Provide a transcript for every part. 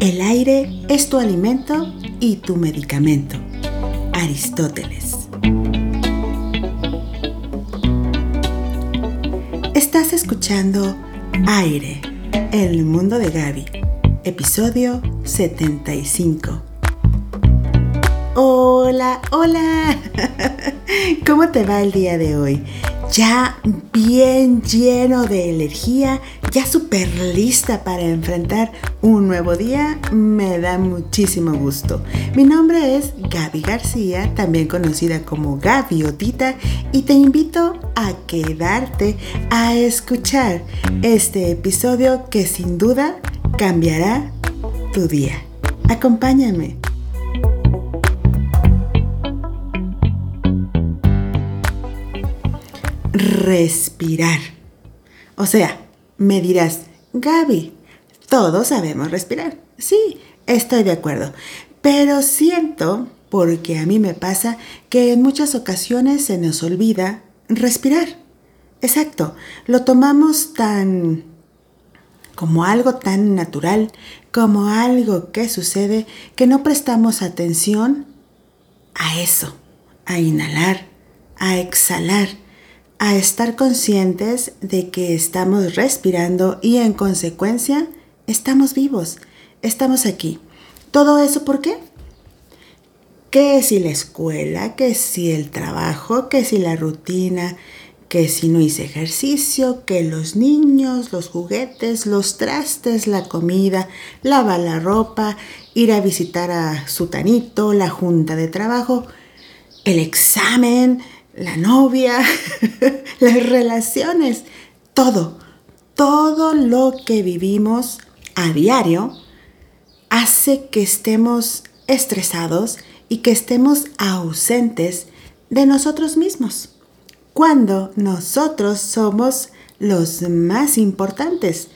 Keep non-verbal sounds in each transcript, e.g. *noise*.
El aire es tu alimento y tu medicamento. Aristóteles. Estás escuchando Aire, el mundo de Gaby, episodio 75. Hola, hola. *laughs* ¿Cómo te va el día de hoy? Ya bien lleno de energía, ya súper lista para enfrentar un nuevo día, me da muchísimo gusto. Mi nombre es Gaby García, también conocida como Gaviotita, y te invito a quedarte a escuchar este episodio que sin duda cambiará tu día. Acompáñame. respirar. O sea, me dirás, Gaby, todos sabemos respirar. Sí, estoy de acuerdo. Pero siento, porque a mí me pasa, que en muchas ocasiones se nos olvida respirar. Exacto, lo tomamos tan como algo tan natural, como algo que sucede, que no prestamos atención a eso, a inhalar, a exhalar a estar conscientes de que estamos respirando y en consecuencia estamos vivos, estamos aquí. ¿Todo eso por qué? Que si la escuela, que si el trabajo, que si la rutina, que si no hice ejercicio, que los niños, los juguetes, los trastes, la comida, lava la ropa, ir a visitar a su tanito, la junta de trabajo, el examen, la novia, *laughs* las relaciones, todo, todo lo que vivimos a diario hace que estemos estresados y que estemos ausentes de nosotros mismos, cuando nosotros somos los más importantes.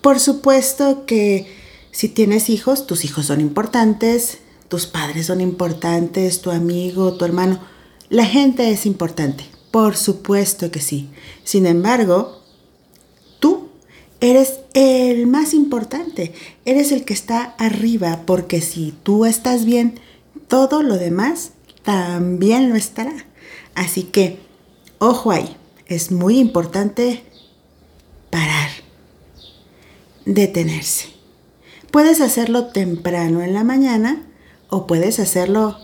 Por supuesto que si tienes hijos, tus hijos son importantes, tus padres son importantes, tu amigo, tu hermano, la gente es importante, por supuesto que sí. Sin embargo, tú eres el más importante, eres el que está arriba, porque si tú estás bien, todo lo demás también lo estará. Así que, ojo ahí, es muy importante parar, detenerse. Puedes hacerlo temprano en la mañana o puedes hacerlo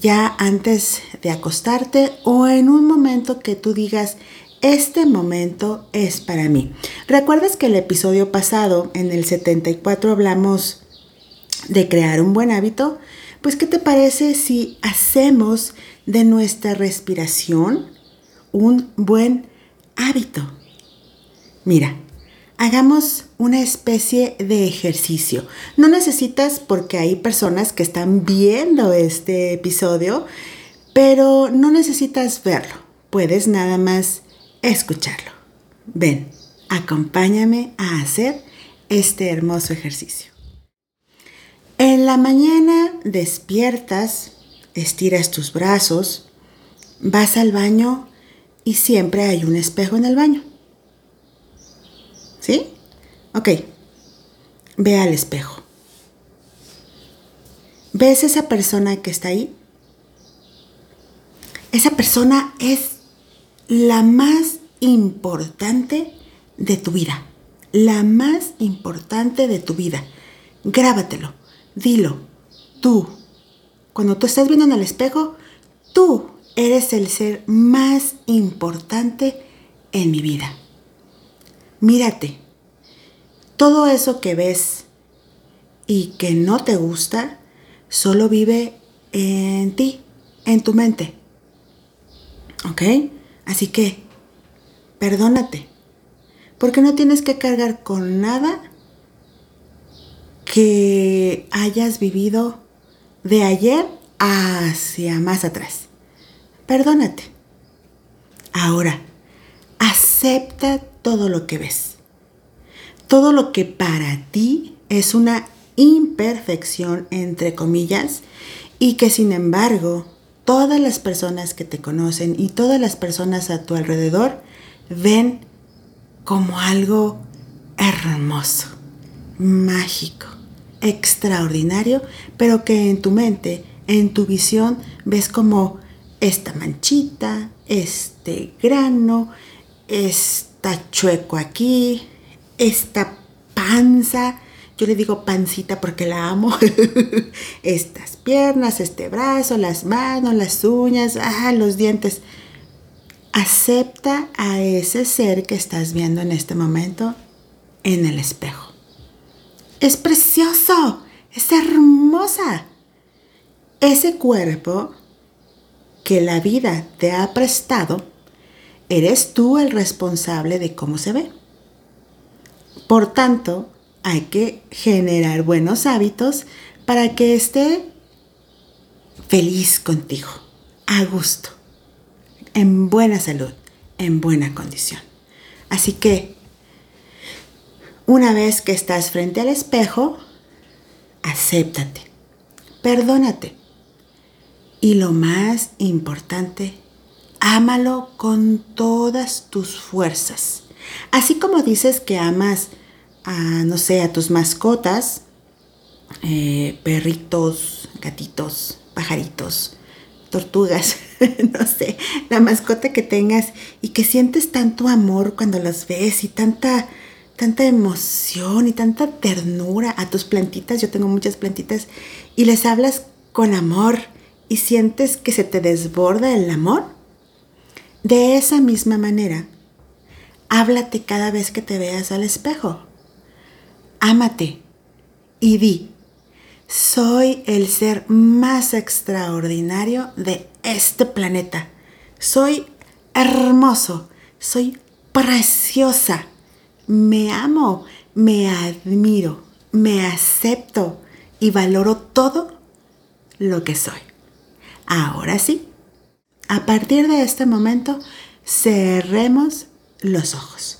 ya antes de acostarte o en un momento que tú digas, este momento es para mí. ¿Recuerdas que el episodio pasado, en el 74, hablamos de crear un buen hábito? Pues, ¿qué te parece si hacemos de nuestra respiración un buen hábito? Mira, hagamos una especie de ejercicio. No necesitas, porque hay personas que están viendo este episodio, pero no necesitas verlo. Puedes nada más escucharlo. Ven, acompáñame a hacer este hermoso ejercicio. En la mañana despiertas, estiras tus brazos, vas al baño y siempre hay un espejo en el baño. ¿Sí? Ok. Ve al espejo. ¿Ves esa persona que está ahí? Esa persona es la más importante de tu vida. La más importante de tu vida. Grábatelo. Dilo. Tú. Cuando tú estás viendo en el espejo, tú eres el ser más importante en mi vida mírate, todo eso que ves y que no te gusta, solo vive en ti, en tu mente. ¿Ok? Así que, perdónate, porque no tienes que cargar con nada que hayas vivido de ayer hacia más atrás. Perdónate. Ahora, acepta todo lo que ves. Todo lo que para ti es una imperfección, entre comillas, y que sin embargo todas las personas que te conocen y todas las personas a tu alrededor ven como algo hermoso, mágico, extraordinario, pero que en tu mente, en tu visión, ves como esta manchita, este grano, está chueco aquí, esta panza, yo le digo pancita porque la amo, *laughs* estas piernas, este brazo, las manos, las uñas, ah, los dientes. Acepta a ese ser que estás viendo en este momento en el espejo. Es precioso, es hermosa. Ese cuerpo que la vida te ha prestado, eres tú el responsable de cómo se ve. Por tanto, hay que generar buenos hábitos para que esté feliz contigo, a gusto, en buena salud, en buena condición. Así que, una vez que estás frente al espejo, acéptate, perdónate. Y lo más importante, ámalo con todas tus fuerzas. Así como dices que amas a, no sé, a tus mascotas, eh, perritos, gatitos, pajaritos, tortugas, *laughs* no sé, la mascota que tengas y que sientes tanto amor cuando las ves y tanta, tanta emoción y tanta ternura a tus plantitas, yo tengo muchas plantitas, y les hablas con amor y sientes que se te desborda el amor. De esa misma manera, háblate cada vez que te veas al espejo ámate y di, soy el ser más extraordinario de este planeta. Soy hermoso, soy preciosa. Me amo, me admiro, me acepto y valoro todo lo que soy. Ahora sí, a partir de este momento, cerremos los ojos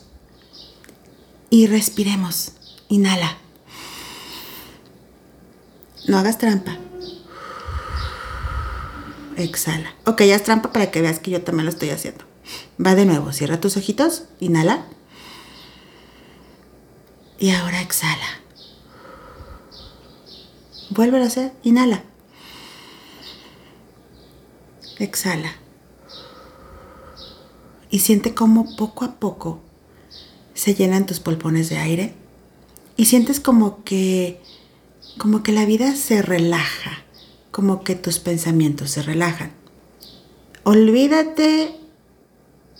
y respiremos. Inhala. No hagas trampa. Exhala. Ok, ya es trampa para que veas que yo también lo estoy haciendo. Va de nuevo. Cierra tus ojitos. Inhala. Y ahora exhala. Vuelve a hacer. Inhala. Exhala. Y siente cómo poco a poco se llenan tus pulmones de aire y sientes como que como que la vida se relaja, como que tus pensamientos se relajan. Olvídate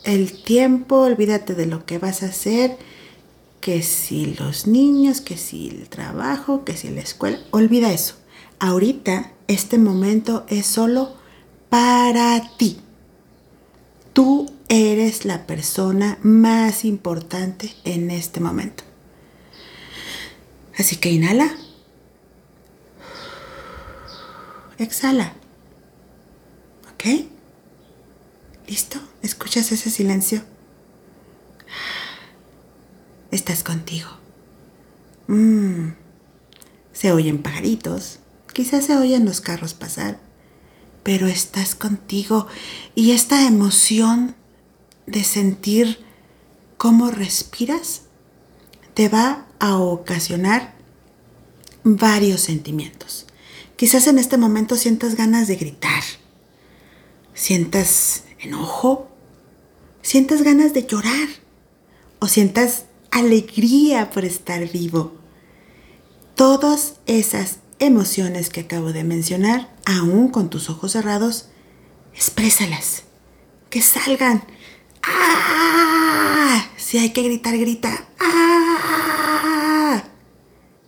el tiempo, olvídate de lo que vas a hacer, que si los niños, que si el trabajo, que si la escuela, olvida eso. Ahorita este momento es solo para ti. Tú eres la persona más importante en este momento. Así que inhala. Exhala. ¿Ok? ¿Listo? ¿Escuchas ese silencio? Estás contigo. Mm. Se oyen pajaritos. Quizás se oyen los carros pasar. Pero estás contigo. Y esta emoción de sentir cómo respiras te va a ocasionar varios sentimientos. Quizás en este momento sientas ganas de gritar, sientas enojo, sientas ganas de llorar o sientas alegría por estar vivo. Todas esas emociones que acabo de mencionar, aún con tus ojos cerrados, exprésalas, que salgan. ¡Ah! Si hay que gritar, grita. ¡Ah!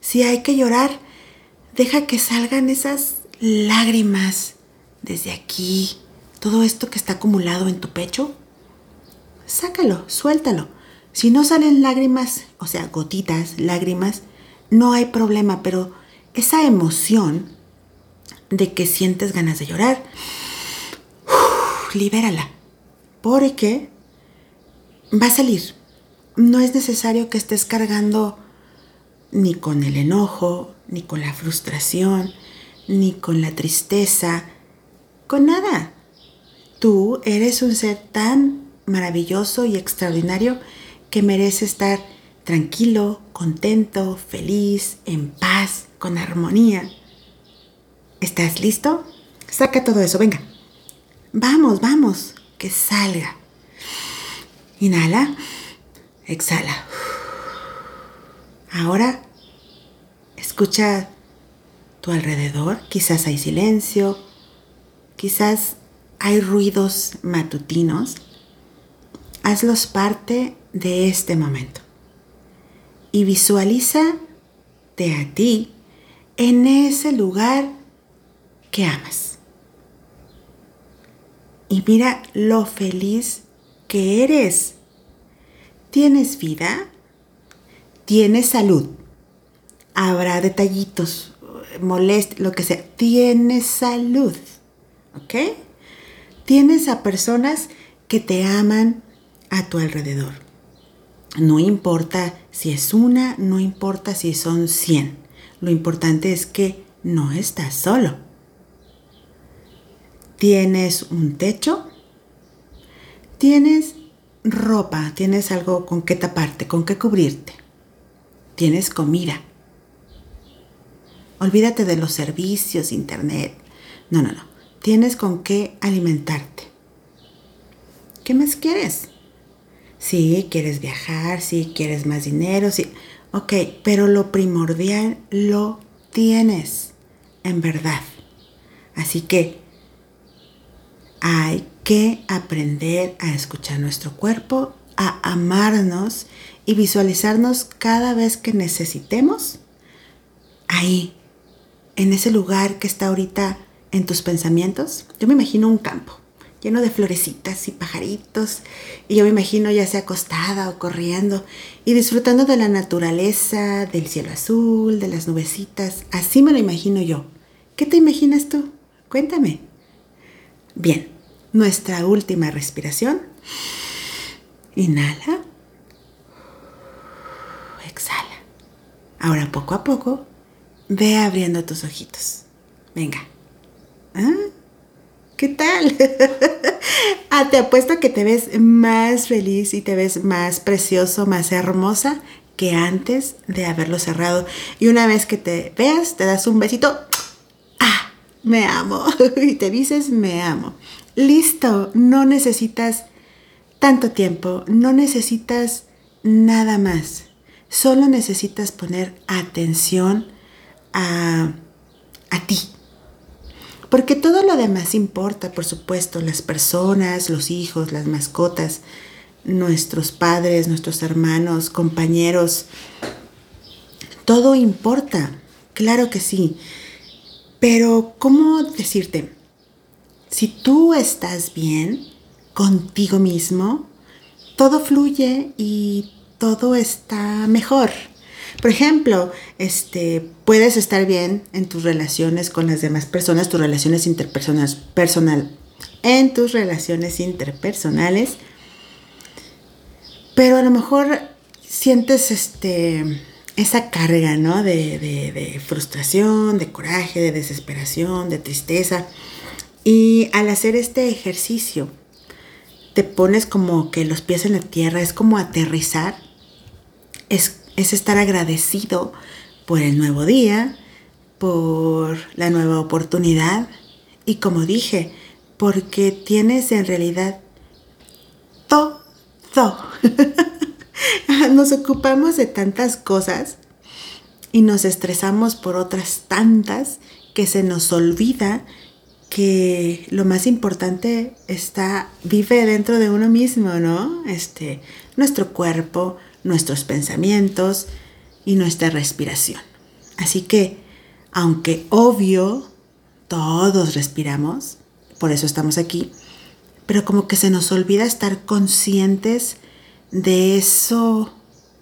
Si hay que llorar, deja que salgan esas lágrimas desde aquí, todo esto que está acumulado en tu pecho. Sácalo, suéltalo. Si no salen lágrimas, o sea, gotitas, lágrimas, no hay problema, pero esa emoción de que sientes ganas de llorar, libérala, porque va a salir. No es necesario que estés cargando ni con el enojo, ni con la frustración, ni con la tristeza, con nada. Tú eres un ser tan maravilloso y extraordinario que merece estar tranquilo, contento, feliz, en paz con armonía. ¿Estás listo? Saca todo eso, venga. Vamos, vamos, que salga. Inhala, exhala. Ahora escucha tu alrededor. Quizás hay silencio, quizás hay ruidos matutinos. Hazlos parte de este momento. Y visualiza de a ti en ese lugar que amas. Y mira lo feliz que eres. ¿Tienes vida? ¿Tienes salud? Habrá detallitos, molest, lo que sea. Tienes salud. ¿Ok? Tienes a personas que te aman a tu alrededor. No importa si es una, no importa si son 100. Lo importante es que no estás solo. Tienes un techo, tienes ropa, tienes algo con qué taparte, con qué cubrirte, tienes comida. Olvídate de los servicios, internet. No, no, no. Tienes con qué alimentarte. ¿Qué más quieres? Sí, quieres viajar, sí, quieres más dinero, sí. Ok, pero lo primordial lo tienes, en verdad. Así que hay que aprender a escuchar nuestro cuerpo, a amarnos y visualizarnos cada vez que necesitemos ahí, en ese lugar que está ahorita en tus pensamientos. Yo me imagino un campo lleno de florecitas y pajaritos y yo me imagino ya sea acostada o corriendo y disfrutando de la naturaleza, del cielo azul, de las nubecitas. Así me lo imagino yo. ¿Qué te imaginas tú? Cuéntame. Bien, nuestra última respiración. Inhala. Exhala. Ahora poco a poco, ve abriendo tus ojitos. Venga. ¿Ah? ¿Qué tal? *laughs* ah, te apuesto que te ves más feliz y te ves más precioso, más hermosa que antes de haberlo cerrado. Y una vez que te veas, te das un besito *tsk* me amo. *laughs* y te dices, me amo. Listo, no necesitas tanto tiempo, no necesitas nada más. Solo necesitas poner atención a, a ti. Porque todo lo demás importa, por supuesto, las personas, los hijos, las mascotas, nuestros padres, nuestros hermanos, compañeros. Todo importa, claro que sí. Pero, ¿cómo decirte? Si tú estás bien contigo mismo, todo fluye y todo está mejor. Por ejemplo, este, puedes estar bien en tus relaciones con las demás personas, tus relaciones interpersonales, personal, en tus relaciones interpersonales, pero a lo mejor sientes este, esa carga, ¿no? De, frustración, de coraje, de desesperación, de tristeza. Y al hacer este ejercicio, te pones como que los pies en la tierra, es como aterrizar, es, es estar agradecido por el nuevo día, por la nueva oportunidad y como dije, porque tienes en realidad todo. *laughs* nos ocupamos de tantas cosas y nos estresamos por otras tantas que se nos olvida que lo más importante está vive dentro de uno mismo, ¿no? Este, nuestro cuerpo, nuestros pensamientos y nuestra respiración. Así que, aunque obvio todos respiramos, por eso estamos aquí, pero como que se nos olvida estar conscientes de eso,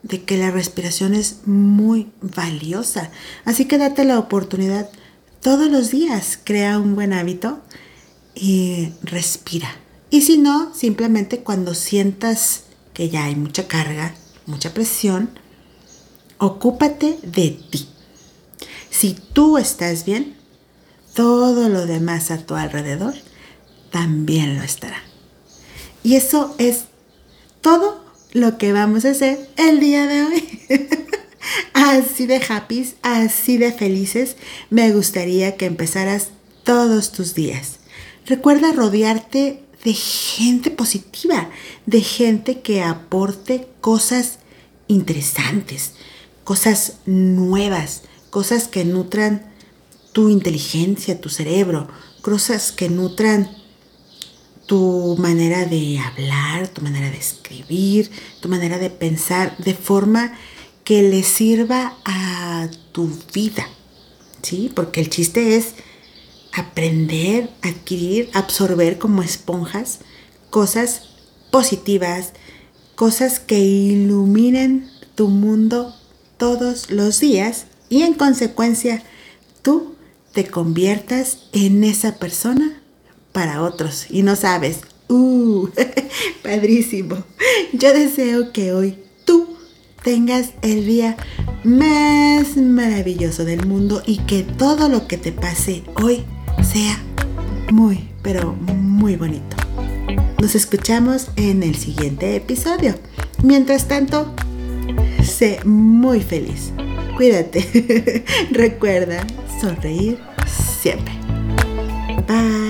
de que la respiración es muy valiosa. Así que date la oportunidad todos los días, crea un buen hábito y respira. Y si no, simplemente cuando sientas que ya hay mucha carga, mucha presión, ocúpate de ti. Si tú estás bien, todo lo demás a tu alrededor también lo estará. Y eso es todo lo que vamos a hacer el día de hoy. *laughs* así de happy, así de felices, me gustaría que empezaras todos tus días. Recuerda rodearte de gente positiva, de gente que aporte cosas interesantes, cosas nuevas, cosas que nutran tu inteligencia, tu cerebro, cosas que nutran tu manera de hablar, tu manera de escribir, tu manera de pensar, de forma que le sirva a tu vida, ¿sí? Porque el chiste es aprender, adquirir, absorber como esponjas cosas positivas, cosas que iluminen tu mundo todos los días y en consecuencia tú te conviertas en esa persona para otros. Y no sabes, uh, *laughs* padrísimo. Yo deseo que hoy tú tengas el día más maravilloso del mundo y que todo lo que te pase hoy sea muy, pero muy bonito. Nos escuchamos en el siguiente episodio. Mientras tanto, sé muy feliz. Cuídate. *laughs* Recuerda sonreír siempre. Bye.